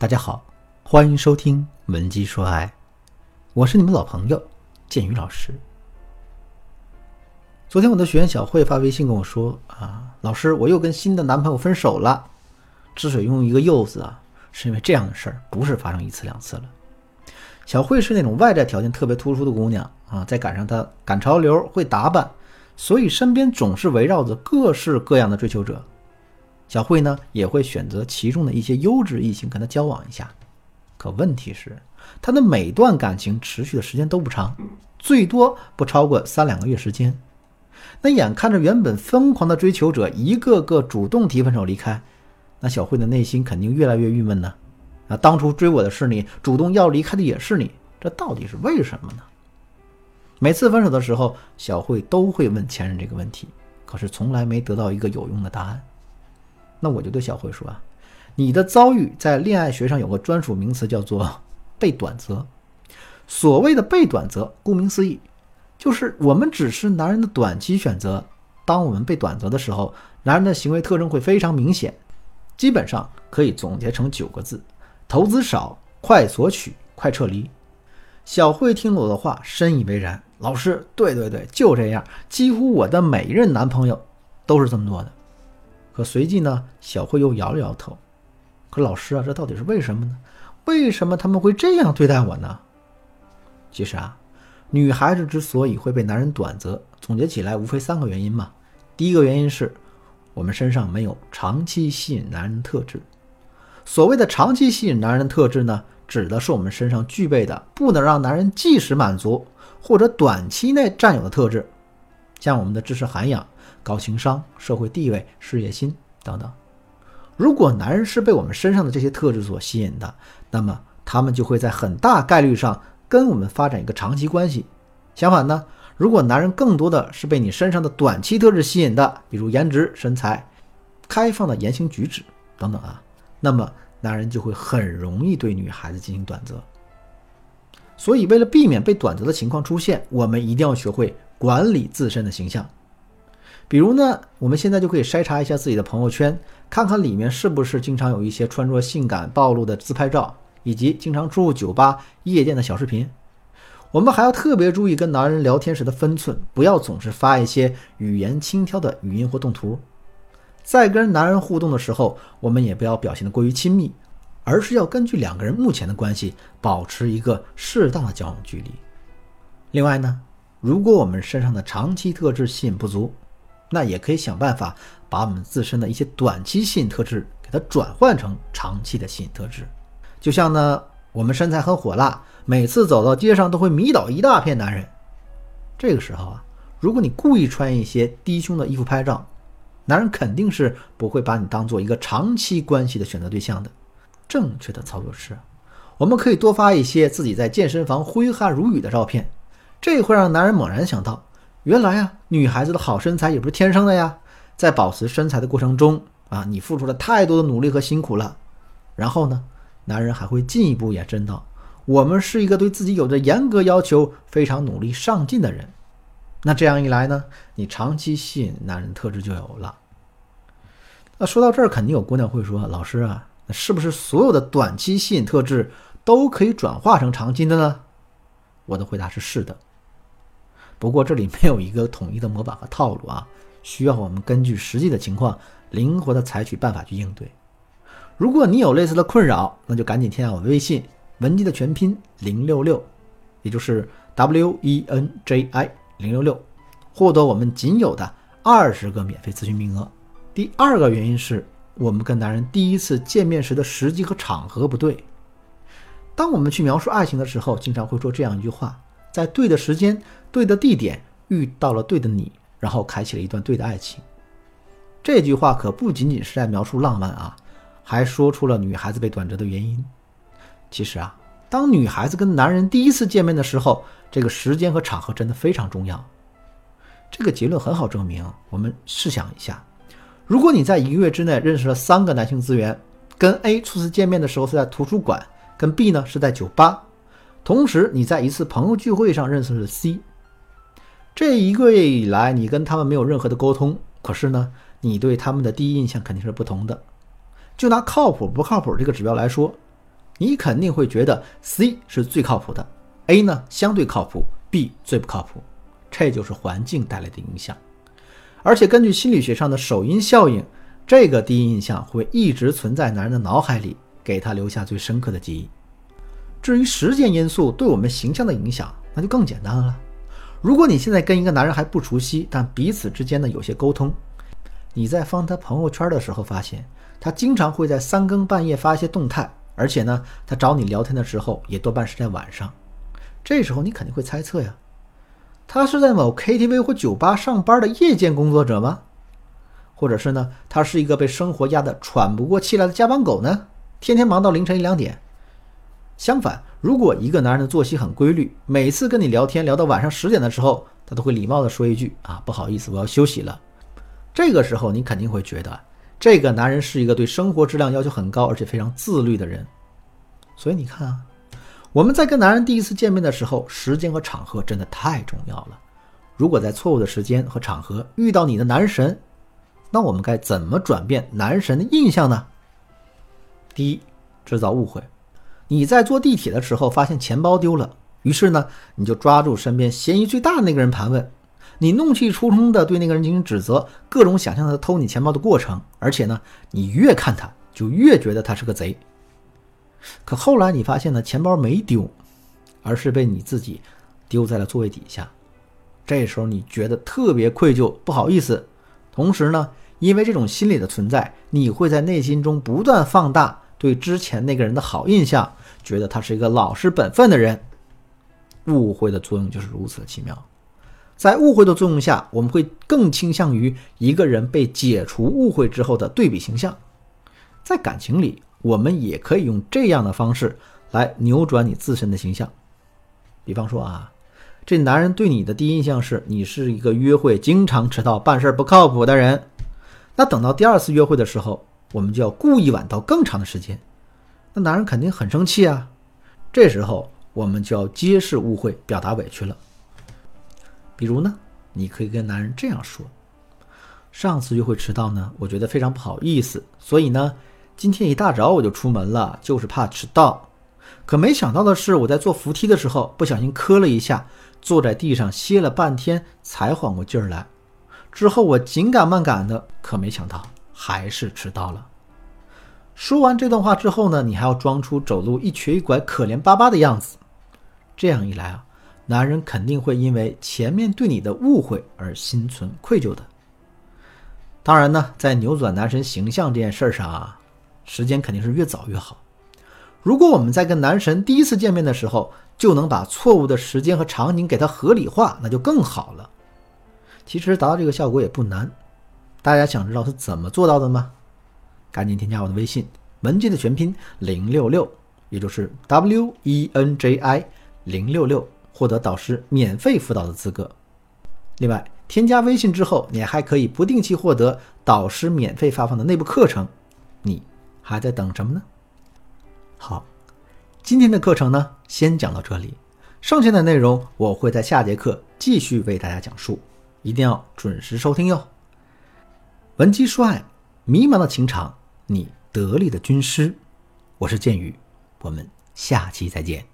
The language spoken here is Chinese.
大家好，欢迎收听《文姬说爱》，我是你们老朋友建宇老师。昨天我的学员小慧发微信跟我说：“啊，老师，我又跟新的男朋友分手了。”之所以用一个“又”字啊，是因为这样的事儿不是发生一次两次了。小慧是那种外在条件特别突出的姑娘啊，再赶上她赶潮流、会打扮，所以身边总是围绕着各式各样的追求者。小慧呢也会选择其中的一些优质异性跟他交往一下，可问题是，他的每段感情持续的时间都不长，最多不超过三两个月时间。那眼看着原本疯狂的追求者一个个主动提分手离开，那小慧的内心肯定越来越郁闷呢。啊，当初追我的是你，主动要离开的也是你，这到底是为什么呢？每次分手的时候，小慧都会问前任这个问题，可是从来没得到一个有用的答案。那我就对小慧说啊，你的遭遇在恋爱学上有个专属名词，叫做被短择。所谓的被短择，顾名思义，就是我们只是男人的短期选择。当我们被短择的时候，男人的行为特征会非常明显，基本上可以总结成九个字：投资少，快索取，快撤离。小慧听了我的话，深以为然。老师，对对对，就这样，几乎我的每一任男朋友都是这么做的。可随即呢，小慧又摇了摇头。可老师啊，这到底是为什么呢？为什么他们会这样对待我呢？其实啊，女孩子之所以会被男人短择，总结起来无非三个原因嘛。第一个原因是，我们身上没有长期吸引男人的特质。所谓的长期吸引男人的特质呢，指的是我们身上具备的不能让男人即时满足或者短期内占有的特质，像我们的知识涵养。高情商、社会地位、事业心等等。如果男人是被我们身上的这些特质所吸引的，那么他们就会在很大概率上跟我们发展一个长期关系。相反呢，如果男人更多的是被你身上的短期特质吸引的，比如颜值、身材、开放的言行举止等等啊，那么男人就会很容易对女孩子进行短择。所以，为了避免被短择的情况出现，我们一定要学会管理自身的形象。比如呢，我们现在就可以筛查一下自己的朋友圈，看看里面是不是经常有一些穿着性感暴露的自拍照，以及经常出入酒吧、夜店的小视频。我们还要特别注意跟男人聊天时的分寸，不要总是发一些语言轻佻的语音或动图。在跟男人互动的时候，我们也不要表现得过于亲密，而是要根据两个人目前的关系，保持一个适当的交往距离。另外呢，如果我们身上的长期特质吸引不足，那也可以想办法把我们自身的一些短期吸引特质给它转换成长期的吸引特质。就像呢，我们身材很火辣，每次走到街上都会迷倒一大片男人。这个时候啊，如果你故意穿一些低胸的衣服拍照，男人肯定是不会把你当做一个长期关系的选择对象的。正确的操作是，我们可以多发一些自己在健身房挥汗如雨的照片，这会让男人猛然想到。原来啊，女孩子的好身材也不是天生的呀，在保持身材的过程中啊，你付出了太多的努力和辛苦了。然后呢，男人还会进一步延伸到，我们是一个对自己有着严格要求、非常努力上进的人。那这样一来呢，你长期吸引男人特质就有了。那说到这儿，肯定有姑娘会说：“老师啊，那是不是所有的短期吸引特质都可以转化成长期的呢？”我的回答是：是的。不过这里没有一个统一的模板和套路啊，需要我们根据实际的情况，灵活的采取办法去应对。如果你有类似的困扰，那就赶紧添加我的微信文姬的全拼零六六，也就是 W E N J I 零六六，获得我们仅有的二十个免费咨询名额。第二个原因是我们跟男人第一次见面时的时机和场合不对。当我们去描述爱情的时候，经常会说这样一句话。在对的时间、对的地点遇到了对的你，然后开启了一段对的爱情。这句话可不仅仅是在描述浪漫啊，还说出了女孩子被短折的原因。其实啊，当女孩子跟男人第一次见面的时候，这个时间和场合真的非常重要。这个结论很好证明。我们试想一下，如果你在一个月之内认识了三个男性资源，跟 A 初次见面的时候是在图书馆，跟 B 呢是在酒吧。同时，你在一次朋友聚会上认识了 C。这一个月以来，你跟他们没有任何的沟通，可是呢，你对他们的第一印象肯定是不同的。就拿靠谱不靠谱这个指标来说，你肯定会觉得 C 是最靠谱的，A 呢相对靠谱，B 最不靠谱。这就是环境带来的影响。而且根据心理学上的首因效应，这个第一印象会一直存在男人的脑海里，给他留下最深刻的记忆。至于时间因素对我们形象的影响，那就更简单了。如果你现在跟一个男人还不熟悉，但彼此之间呢有些沟通，你在翻他朋友圈的时候发现，他经常会在三更半夜发一些动态，而且呢，他找你聊天的时候也多半是在晚上。这时候你肯定会猜测呀，他是在某 KTV 或酒吧上班的夜间工作者吗？或者是呢，他是一个被生活压得喘不过气来的加班狗呢？天天忙到凌晨一两点。相反，如果一个男人的作息很规律，每次跟你聊天聊到晚上十点的时候，他都会礼貌地说一句：“啊，不好意思，我要休息了。”这个时候，你肯定会觉得这个男人是一个对生活质量要求很高，而且非常自律的人。所以你看啊，我们在跟男人第一次见面的时候，时间和场合真的太重要了。如果在错误的时间和场合遇到你的男神，那我们该怎么转变男神的印象呢？第一，制造误会。你在坐地铁的时候发现钱包丢了，于是呢，你就抓住身边嫌疑最大的那个人盘问，你怒气冲冲地对那个人进行指责，各种想象他偷你钱包的过程，而且呢，你越看他就越觉得他是个贼。可后来你发现呢，钱包没丢，而是被你自己丢在了座位底下，这时候你觉得特别愧疚，不好意思。同时呢，因为这种心理的存在，你会在内心中不断放大。对之前那个人的好印象，觉得他是一个老实本分的人。误会的作用就是如此的奇妙。在误会的作用下，我们会更倾向于一个人被解除误会之后的对比形象。在感情里，我们也可以用这样的方式来扭转你自身的形象。比方说啊，这男人对你的第一印象是你是一个约会经常迟到、办事不靠谱的人。那等到第二次约会的时候，我们就要故意晚到更长的时间，那男人肯定很生气啊。这时候我们就要揭示误会，表达委屈了。比如呢，你可以跟男人这样说：“上次约会迟到呢，我觉得非常不好意思，所以呢，今天一大早我就出门了，就是怕迟到。可没想到的是，我在坐扶梯的时候不小心磕了一下，坐在地上歇了半天才缓过劲儿来。之后我紧赶慢赶的，可没想到。”还是迟到了。说完这段话之后呢，你还要装出走路一瘸一拐、可怜巴巴的样子。这样一来啊，男人肯定会因为前面对你的误会而心存愧疚的。当然呢，在扭转男神形象这件事上啊，时间肯定是越早越好。如果我们在跟男神第一次见面的时候就能把错误的时间和场景给他合理化，那就更好了。其实达到这个效果也不难。大家想知道是怎么做到的吗？赶紧添加我的微信文姬的全拼零六六，也就是 W E N J I 零六六，获得导师免费辅导的资格。另外，添加微信之后，你还可以不定期获得导师免费发放的内部课程。你还在等什么呢？好，今天的课程呢，先讲到这里，剩下的内容我会在下节课继续为大家讲述，一定要准时收听哟。文姬说爱，迷茫的情场，你得力的军师，我是剑宇，我们下期再见。